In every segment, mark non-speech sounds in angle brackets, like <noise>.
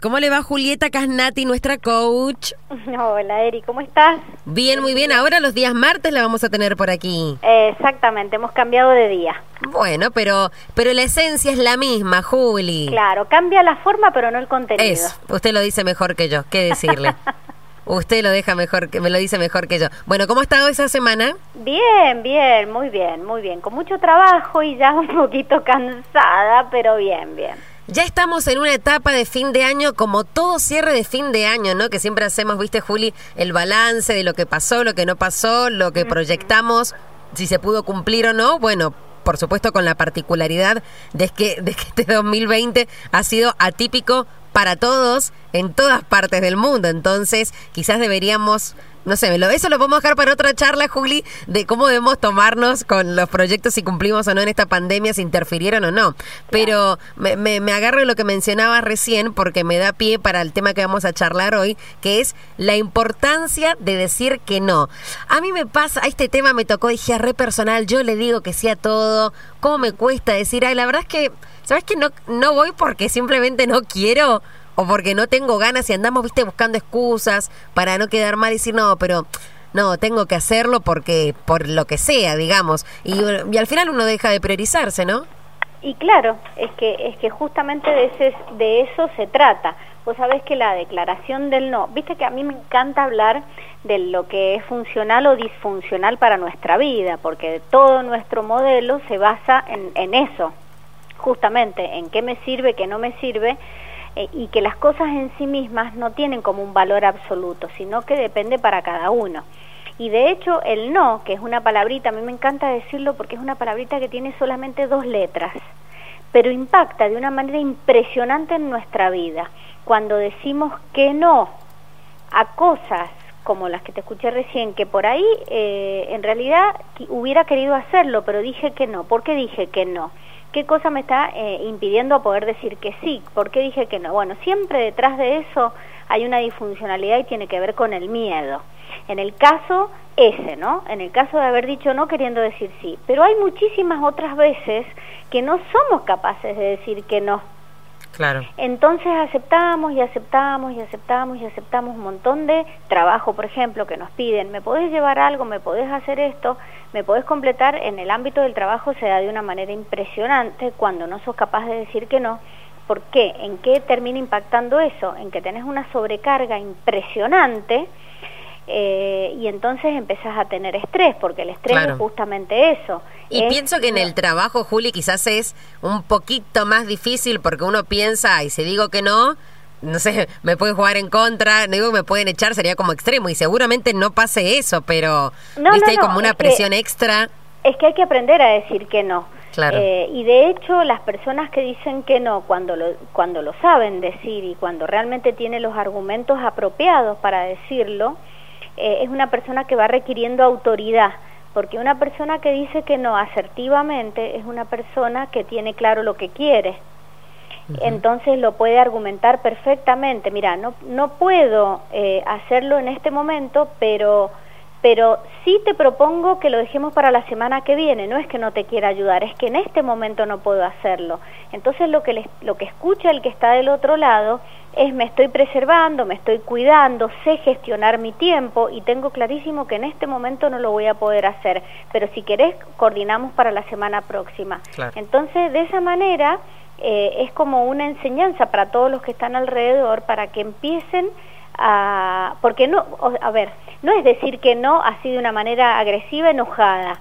¿Cómo le va Julieta Casnati, nuestra coach? Hola Eri, ¿cómo estás? Bien, muy bien. Ahora los días martes la vamos a tener por aquí. Exactamente, hemos cambiado de día. Bueno, pero pero la esencia es la misma, Juli. Claro, cambia la forma pero no el contenido. Eso, usted lo dice mejor que yo, ¿qué decirle? <laughs> usted lo deja mejor, que me lo dice mejor que yo. Bueno, ¿cómo ha estado esa semana? Bien, bien, muy bien, muy bien. Con mucho trabajo y ya un poquito cansada, pero bien, bien. Ya estamos en una etapa de fin de año, como todo cierre de fin de año, ¿no? Que siempre hacemos, viste, Juli, el balance de lo que pasó, lo que no pasó, lo que proyectamos, si se pudo cumplir o no. Bueno, por supuesto con la particularidad de que, de que este 2020 ha sido atípico para todos en todas partes del mundo. Entonces, quizás deberíamos no sé, eso lo podemos dejar para otra charla, Juli, de cómo debemos tomarnos con los proyectos, si cumplimos o no en esta pandemia, si interfirieron o no. Pero me, me, agarro de lo que mencionabas recién porque me da pie para el tema que vamos a charlar hoy, que es la importancia de decir que no. A mí me pasa, a este tema me tocó, dije, re personal, yo le digo que sí a todo, ¿cómo me cuesta decir, ay, la verdad es que, ¿sabes que no, no voy porque simplemente no quiero? O porque no tengo ganas y andamos, viste, buscando excusas para no quedar mal y decir, no, pero no, tengo que hacerlo porque, por lo que sea, digamos. Y, al final uno deja de priorizarse, ¿no? Y claro, es que, es que justamente de, ese, de eso se trata. Vos sabés que la declaración del no, viste que a mí me encanta hablar de lo que es funcional o disfuncional para nuestra vida, porque todo nuestro modelo se basa en, en eso, justamente en qué me sirve, qué no me sirve, eh, y que las cosas en sí mismas no tienen como un valor absoluto, sino que depende para cada uno. Y de hecho el no, que es una palabrita, a mí me encanta decirlo porque es una palabrita que tiene solamente dos letras, pero impacta de una manera impresionante en nuestra vida. Cuando decimos que no a cosas como las que te escuché recién, que por ahí eh, en realidad hubiera querido hacerlo, pero dije que no. ¿Por qué dije que no? ¿Qué cosa me está eh, impidiendo poder decir que sí? ¿Por qué dije que no? Bueno, siempre detrás de eso hay una disfuncionalidad y tiene que ver con el miedo. En el caso ese, ¿no? En el caso de haber dicho no queriendo decir sí. Pero hay muchísimas otras veces que no somos capaces de decir que no. Claro. Entonces aceptamos y aceptamos y aceptamos y aceptamos un montón de trabajo, por ejemplo, que nos piden, me podés llevar algo, me podés hacer esto, me podés completar, en el ámbito del trabajo se da de una manera impresionante cuando no sos capaz de decir que no. ¿Por qué? ¿En qué termina impactando eso? En que tenés una sobrecarga impresionante eh, y entonces empezás a tener estrés, porque el estrés es justamente eso. Y pienso que en el trabajo, Juli, quizás es un poquito más difícil porque uno piensa, y si digo que no, no sé, <laughs> me pueden jugar en contra, no digo que me pueden echar, sería como extremo y seguramente no pase eso, pero viste, hay como una presión extra. Es que hay que aprender a decir que no. Claro. Eh, y de hecho, las personas que dicen que no, cuando lo, cuando lo saben decir y cuando realmente tiene los argumentos apropiados para decirlo, eh, es una persona que va requiriendo autoridad. Porque una persona que dice que no asertivamente es una persona que tiene claro lo que quiere entonces lo puede argumentar perfectamente. Mira, no, no puedo eh, hacerlo en este momento, pero, pero sí te propongo que lo dejemos para la semana que viene. No es que no te quiera ayudar, es que en este momento no puedo hacerlo. Entonces lo que, lo que escucha el que está del otro lado es me estoy preservando, me estoy cuidando, sé gestionar mi tiempo y tengo clarísimo que en este momento no lo voy a poder hacer, pero si querés coordinamos para la semana próxima. Entonces, de esa manera eh, es como una enseñanza para todos los que están alrededor para que empiecen a... porque no, a ver, no es decir que no así de una manera agresiva, enojada.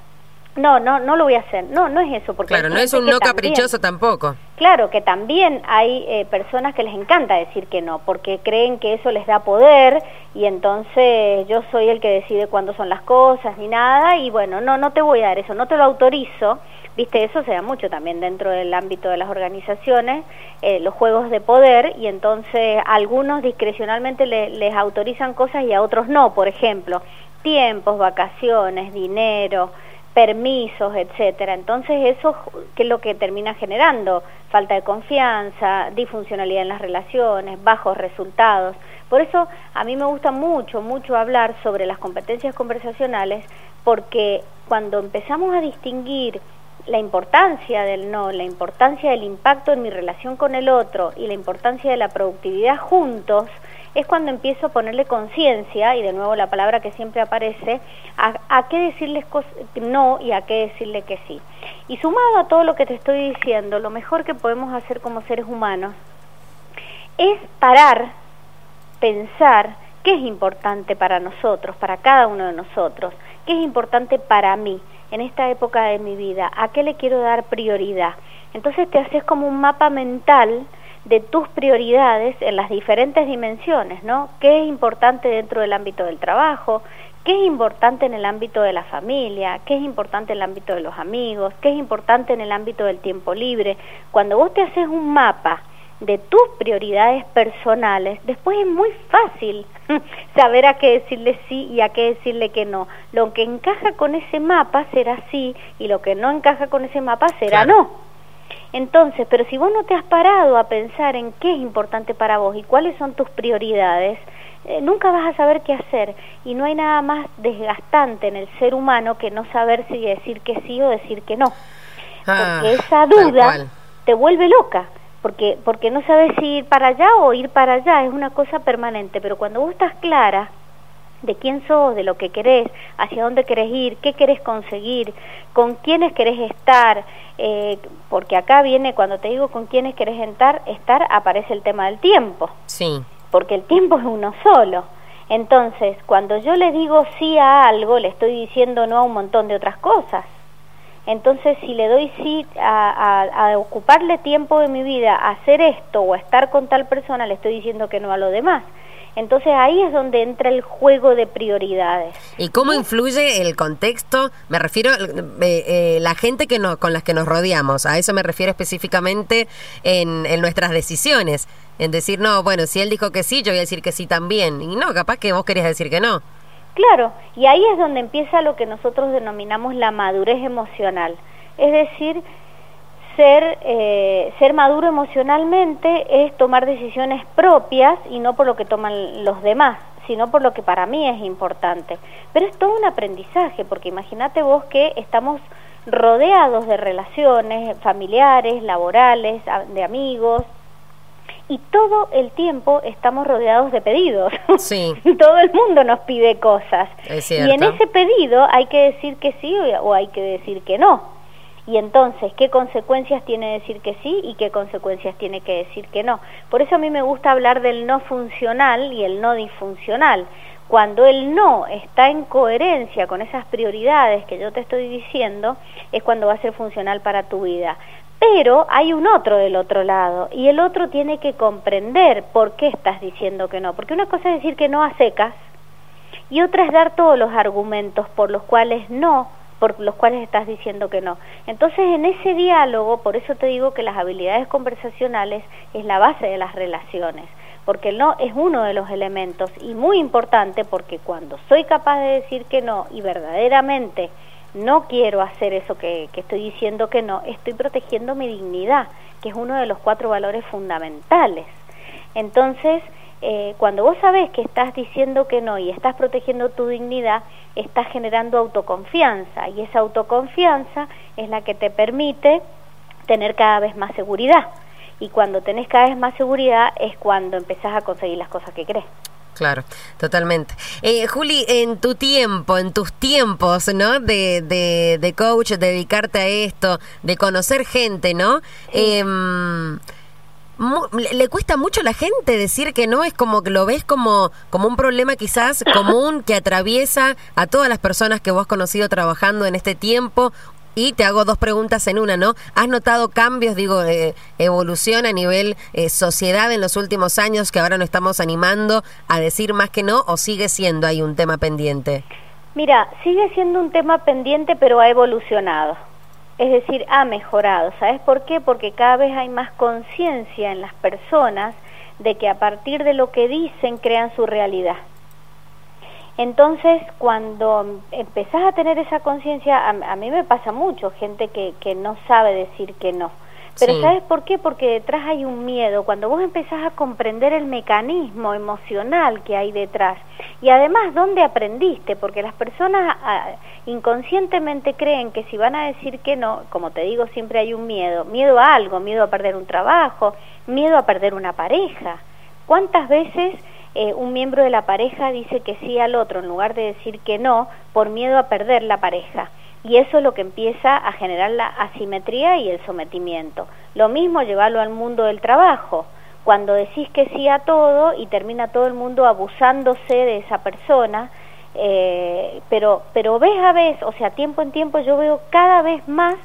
No, no, no lo voy a hacer. No, no es eso. Porque claro, no es un no caprichoso tampoco. Claro, que también hay eh, personas que les encanta decir que no, porque creen que eso les da poder y entonces yo soy el que decide cuándo son las cosas ni nada y bueno, no, no te voy a dar eso, no te lo autorizo Viste, eso se da mucho también dentro del ámbito de las organizaciones, eh, los juegos de poder, y entonces algunos discrecionalmente les autorizan cosas y a otros no, por ejemplo, tiempos, vacaciones, dinero, permisos, etcétera. Entonces eso que es lo que termina generando falta de confianza, disfuncionalidad en las relaciones, bajos resultados. Por eso a mí me gusta mucho, mucho hablar sobre las competencias conversacionales porque cuando empezamos a distinguir la importancia del no, la importancia del impacto en mi relación con el otro y la importancia de la productividad juntos, es cuando empiezo a ponerle conciencia, y de nuevo la palabra que siempre aparece, a, qué decirles no y a qué decirle que sí. Y sumado a todo lo que te estoy diciendo, lo mejor que podemos hacer como seres humanos es parar, pensar qué es importante para nosotros, para cada uno de nosotros, qué es importante para mí en esta época de mi vida, a qué le quiero dar prioridad. Entonces te haces como un mapa mental de tus prioridades en las diferentes dimensiones, ¿no? ¿Qué es importante dentro del ámbito del trabajo? ¿Qué es importante en el ámbito de la familia? ¿Qué es importante en el ámbito de los amigos? ¿Qué es importante en el ámbito del tiempo libre? Cuando vos te haces un mapa de tus prioridades personales, después es muy fácil <laughs> saber a qué decirle sí y a qué decirle que no. Lo que encaja con ese mapa será sí y lo que no encaja con ese mapa será no. Entonces, pero si vos no te has parado a pensar en qué es importante para vos y cuáles son tus prioridades, eh, nunca vas a saber qué hacer y no hay nada más desgastante en el ser humano que no saber si decir que sí o decir que no. Ah, Porque esa duda te vuelve loca porque, porque no sabes si ir para allá o ir para allá, es una cosa permanente, pero cuando vos estás clara de quién sos, de lo que querés, hacia dónde querés ir, qué querés conseguir, con quiénes querés estar, eh, porque acá viene, cuando te digo con quiénes querés estar, estar, aparece el tema del tiempo. Sí. Porque el tiempo es uno solo. Entonces, cuando yo le digo sí a algo, le estoy diciendo no a un montón de otras cosas. Entonces, si le doy sí a, ocuparle tiempo de mi vida a hacer esto o a estar con tal persona, le estoy diciendo que no a lo demás. Entonces ahí es donde entra el juego de prioridades. ¿Y cómo influye el contexto? Me refiero a eh, eh, la gente que no, con las que nos rodeamos. A eso me refiero específicamente en, en nuestras decisiones. En decir, no, bueno, si él dijo que sí, yo voy a decir que sí también. Y no, capaz que vos querías decir que no. Claro, y ahí es donde empieza lo que nosotros denominamos la madurez emocional. Es decir, ser, eh, ser maduro emocionalmente es tomar decisiones propias y no por lo que toman los demás, sino por lo que para mí es importante. Pero es todo un aprendizaje, porque imagínate vos que estamos rodeados de relaciones familiares, laborales, de amigos, y todo el tiempo estamos rodeados de pedidos. Sí. <laughs> todo el mundo nos pide cosas. y en ese pedido hay que decir que sí o hay que decir que no. Y entonces, ¿qué consecuencias tiene decir que sí y qué consecuencias tiene que decir que no? Por eso a mí me gusta hablar del no funcional y el no disfuncional. Cuando el no está en coherencia con esas prioridades que yo te estoy diciendo, es cuando va a ser funcional para tu vida. Pero hay un otro del otro lado y el otro tiene que comprender por qué estás diciendo que no. Porque una cosa es decir que no a secas y otra es dar todos los argumentos por los cuales no, por los cuales estás diciendo que no. Entonces en ese diálogo, por eso te digo que las habilidades conversacionales es la base de las relaciones porque el no es uno de los elementos y muy importante porque cuando soy capaz de decir que no y verdaderamente no quiero hacer eso que, estoy diciendo que no, estoy protegiendo mi dignidad, que es uno de los cuatro valores fundamentales. Entonces, eh, cuando vos sabés que estás diciendo que no y estás protegiendo tu dignidad, estás generando autoconfianza y esa autoconfianza es la que te permite tener cada vez más seguridad. Y cuando tenés cada vez más seguridad es cuando empezás a conseguir las cosas que crees. Claro, totalmente. Eh, Juli, en tu tiempo, en tus tiempos, ¿no? De, de, de coach, de dedicarte a esto, de conocer gente, ¿no? Em, le cuesta mucho a la gente decir que no, es como que lo ves como, como un problema quizás común que atraviesa a todas las personas que vos has conocido trabajando en este tiempo y te hago dos preguntas en una, ¿no? ¿Has notado cambios, digo, de evolución a nivel eh, sociedad en los últimos años que ahora nos estamos animando a decir más que no o sigue siendo ahí un tema pendiente? Mira, sigue siendo un tema pendiente pero ha evolucionado. Es decir, ha mejorado. ¿Sabes por qué? Porque cada vez hay más conciencia en las personas de que a partir de lo que dicen crean su realidad. Entonces, cuando empezás a tener esa conciencia, a, mí me pasa mucho, gente que, que no sabe decir que no. Pero ¿sabes por qué? Porque detrás hay un miedo. Cuando vos empezás a comprender el mecanismo emocional que hay detrás y además dónde aprendiste, porque las personas ah, inconscientemente creen que si van a decir que no, como te digo, siempre hay un miedo, miedo a algo, miedo a perder un trabajo, miedo a perder una pareja. ¿Cuántas veces eh, un miembro de la pareja dice que sí al otro en lugar de decir que no por miedo a perder la pareja? y eso es lo que empieza a generar la asimetría y el sometimiento. Lo mismo llevarlo al mundo del trabajo. Cuando decís que sí a todo y termina todo el mundo abusándose de esa persona, eh, pero, pero vez a vez, o sea, tiempo en tiempo yo veo cada vez más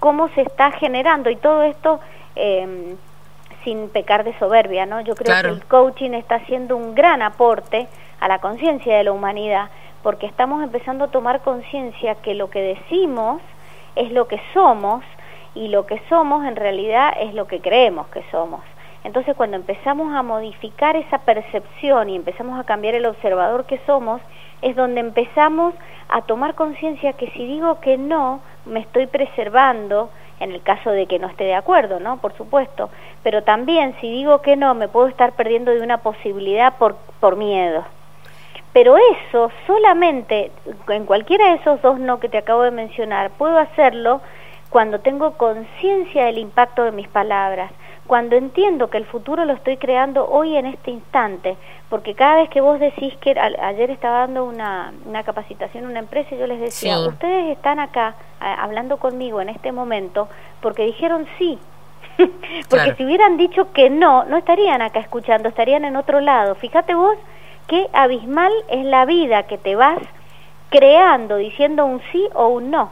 cómo se está generando y todo esto em, sin pecar de soberbia, ¿no? Yo creo que el coaching está haciendo un gran aporte a la conciencia de la humanidad porque estamos empezando a tomar conciencia que lo que decimos es lo que somos y lo que somos en realidad es lo que creemos que somos. Entonces cuando empezamos a modificar esa percepción y empezamos a cambiar el observador que somos, es donde empezamos a tomar conciencia que si digo que no, me estoy preservando, en el caso de que no esté de acuerdo, ¿no? Por supuesto, pero también si digo que no, me puedo estar perdiendo de una posibilidad por, por miedo. Pero eso solamente, en cualquiera de esos dos no que te acabo de mencionar, puedo hacerlo cuando tengo conciencia del impacto de mis palabras, cuando entiendo que el futuro lo estoy creando hoy en este instante, porque cada vez que vos decís que ayer estaba dando una, una capacitación en una empresa y yo les decía, ustedes están acá hablando conmigo en este momento porque dijeron sí, <laughs> porque si hubieran dicho que no, no estarían acá escuchando, estarían en otro lado. Fíjate vos qué abismal es la vida que te vas creando diciendo un sí o un no.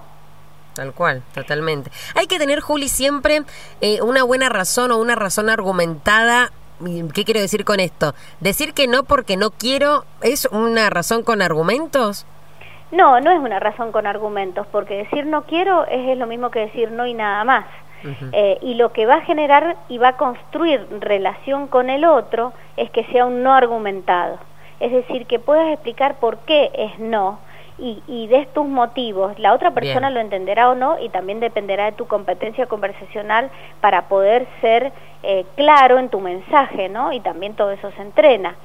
Tal cual, totalmente. Hay que tener, Juli, siempre eh, una buena razón o una razón argumentada. ¿Qué quiero decir con esto? ¿Decir que no porque no quiero es una razón con argumentos? No, no es una razón con argumentos, porque decir no quiero es, lo mismo que decir no y nada más. Eh, y lo que va a generar y va a construir relación con el otro es que sea un no argumentado es decir, que puedas explicar por qué es no y, y des tus motivos. La otra persona lo entenderá o no y también dependerá de tu competencia conversacional para poder ser eh, claro en tu mensaje, ¿no? Y también todo eso se entrena.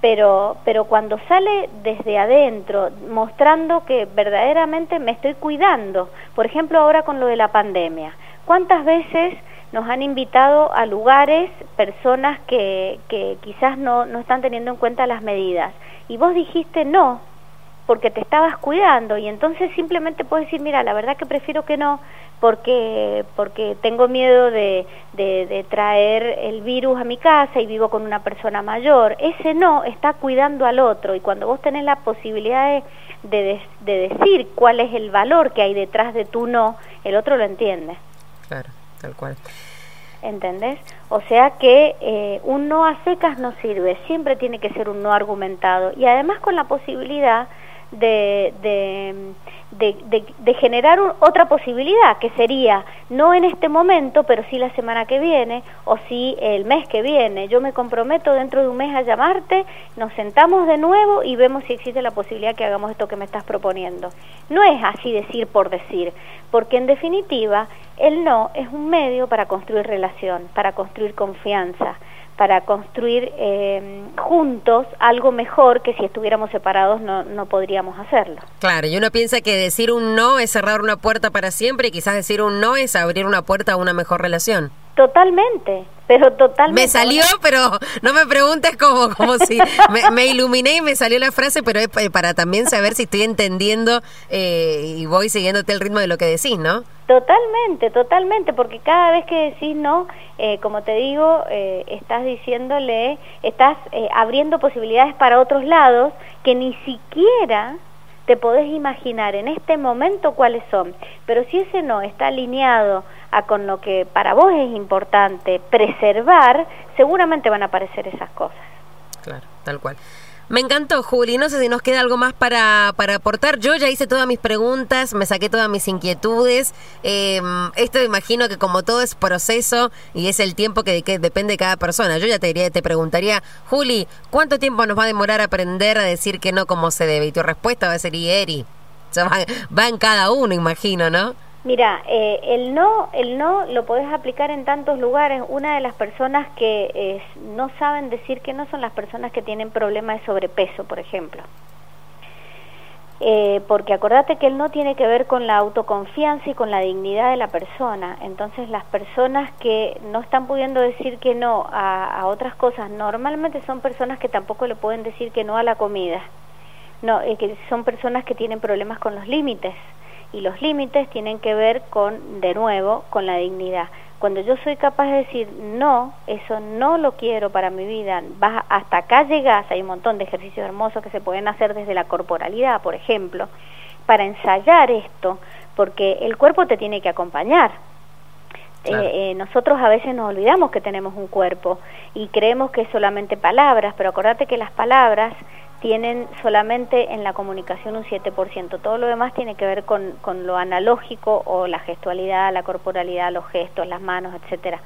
Pero, pero cuando sale desde adentro, mostrando que verdaderamente me estoy cuidando, por ejemplo ahora con lo de la pandemia, ¿cuántas veces nos han invitado a lugares personas que, que quizás no, no están teniendo en cuenta las medidas. Y vos dijiste no, porque te estabas cuidando y entonces simplemente puedes decir, mira, la verdad que prefiero que no, porque, porque tengo miedo de, de, traer el virus a mi casa y vivo con una persona mayor. Ese no está cuidando al otro y cuando vos tenés la posibilidad de, de decir cuál es el valor que hay detrás de tu no, el otro lo entiende. Claro tal cual. ¿Entendés? O sea que eh, un no a secas no sirve, siempre tiene que ser un no argumentado y además con la posibilidad de, de, de, generar otra posibilidad, que sería no en este momento, pero sí la semana que viene o sí el mes que viene. Yo me comprometo dentro de un mes a llamarte, nos sentamos de nuevo y vemos si existe la posibilidad que hagamos esto que me estás proponiendo. No es así decir por decir, porque en definitiva el no es un medio para construir relación, para construir confianza para construir eh, juntos algo mejor que si estuviéramos separados no, no podríamos hacerlo. Claro, y uno piensa que decir un no es cerrar una puerta para siempre y quizás decir un no es abrir una puerta a una mejor relación. Totalmente, pero totalmente. Me salió, pero no me preguntes cómo, como si <laughs> me, iluminé y me salió la frase, pero es para también saber si estoy entendiendo eh, y voy siguiéndote el ritmo de lo que decís, ¿no? Totalmente, totalmente, porque cada vez que decís no, eh, como te digo, eh, estás diciéndole, estás abriendo posibilidades para otros lados que ni siquiera te podés imaginar en este momento cuáles son. Pero si ese no está alineado a con lo que para vos es importante preservar, seguramente van a aparecer esas cosas. Claro, tal cual. Me encantó, Juli. No sé si nos queda algo más para, para aportar. Yo ya hice todas mis preguntas, me saqué todas mis inquietudes. Eh, esto imagino que como todo es proceso y es el tiempo que, depende de cada persona. Yo ya te, diría, te preguntaría, Juli, ¿cuánto tiempo nos va a demorar aprender a decir que no como se debe? Y tu respuesta va a ser, y Eri, va, va en cada uno, imagino, ¿no? Mira, eh, el no, el no lo podés aplicar en tantos lugares. Una de las personas que eh, no saben decir que no son las personas que tienen problemas de sobrepeso, por ejemplo. Eh, porque acordate que el no tiene que ver con la autoconfianza y con la dignidad de la persona. Entonces las personas que no están pudiendo decir que no a, otras cosas, normalmente son personas que tampoco le pueden decir que no a la comida. No, eh, que son personas que tienen problemas con los límites y los límites tienen que ver con, de nuevo, con la dignidad. Cuando yo soy capaz de decir, no, eso no lo quiero para mi vida, vas hasta acá llegas, hay un montón de ejercicios hermosos que se pueden hacer desde la corporalidad, por ejemplo, para ensayar esto, porque el cuerpo te tiene que acompañar. Eh, eh, nosotros a veces nos olvidamos que tenemos un cuerpo y creemos que es solamente palabras, pero acordate que las palabras tienen solamente en la comunicación un 7%. Todo lo demás tiene que ver con, con lo analógico o la gestualidad, la corporalidad, los gestos, las manos, etcétera.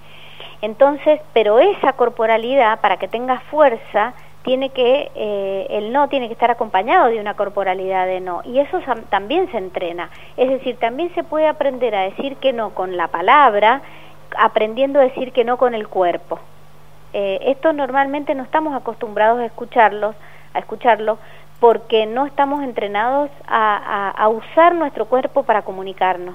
Entonces, pero esa corporalidad, para que tenga fuerza, tiene que, eh, el no tiene que estar acompañado de una corporalidad de no. Y eso también se entrena. Es decir, también se puede aprender a decir que no con la palabra, aprendiendo a decir que no con el cuerpo. Eh, esto normalmente no estamos acostumbrados a escucharlos, a escucharlo, porque no estamos entrenados a, usar nuestro cuerpo para comunicarnos.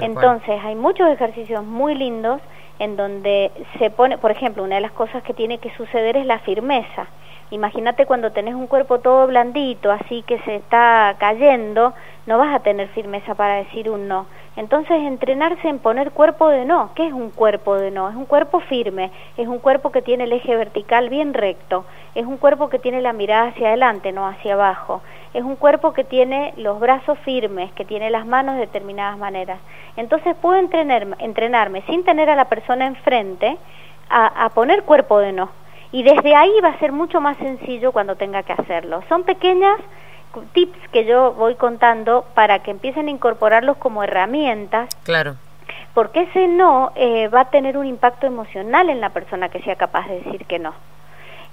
Entonces, hay muchos ejercicios muy lindos en donde se pone, por ejemplo, una de las cosas que tiene que suceder es la firmeza. Imagínate cuando tenés un cuerpo todo blandito, así que se está cayendo, no vas a tener firmeza para decir un no. Entonces, entrenarse en poner cuerpo de no. ¿Qué es un cuerpo de no? Es un cuerpo firme, es un cuerpo que tiene el eje vertical bien recto, es un cuerpo que tiene la mirada hacia adelante, no hacia abajo, es un cuerpo que tiene los brazos firmes, que tiene las manos de determinadas maneras. Entonces, puedo entrenarme, entrenarme sin tener a la persona enfrente a, a poner cuerpo de no. Y desde ahí va a ser mucho más sencillo cuando tenga que hacerlo. Son pequeñas tips que yo voy contando para que empiecen a incorporarlos como herramientas. Claro. Porque ese no eh, va a tener un impacto emocional en la persona que sea capaz de decir que no.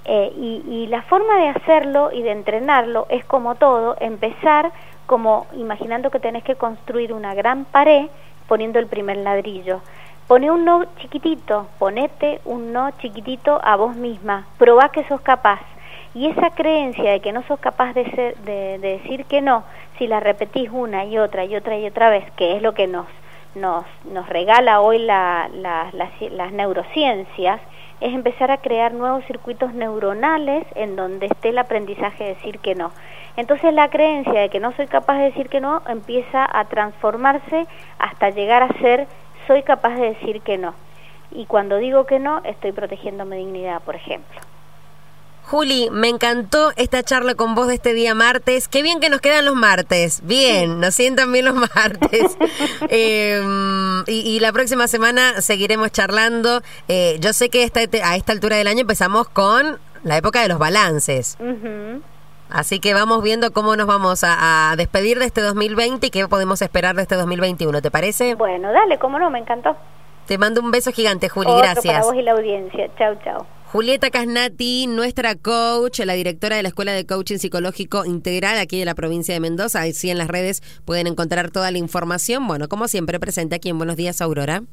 Eh, y, y la forma de hacerlo y de entrenarlo es como todo, empezar como imaginando que tenés que construir una gran pared poniendo el primer ladrillo. Pone un no chiquitito, ponete un no chiquitito a vos misma, probá que sos capaz y esa creencia de que no sos capaz de, de, decir que no, si la repetís una y otra y otra y otra vez, que es lo que nos, nos, nos regala hoy la, las neurociencias, es empezar a crear nuevos circuitos neuronales en donde esté el aprendizaje de decir que no. Entonces la creencia de que no soy capaz de decir que no empieza a transformarse hasta llegar a ser soy capaz de decir que no. Y cuando digo que no, estoy protegiendo mi dignidad, por ejemplo. Juli, me encantó esta charla con vos de este día martes. Qué bien que nos quedan los martes. Bien, nos sientan bien los martes. <laughs> Em, y, la próxima semana seguiremos charlando. Eh, yo sé que esta, a esta altura del año empezamos con la época de los balances. Así que vamos viendo cómo nos vamos a, despedir de este 2020 y qué podemos esperar de este 2021. ¿Te parece? Bueno, dale, cómo no, me encantó. Te mando un beso gigante, Juli. gracias. Para vos y la audiencia. Chau, chau. Julieta Casnati, nuestra coach, la directora de la Escuela de Coaching Psicológico Integral aquí de la provincia de Mendoza. Ahí sí en las redes pueden encontrar toda la información. Bueno, como siempre, presente aquí en Buenos Días, Aurora.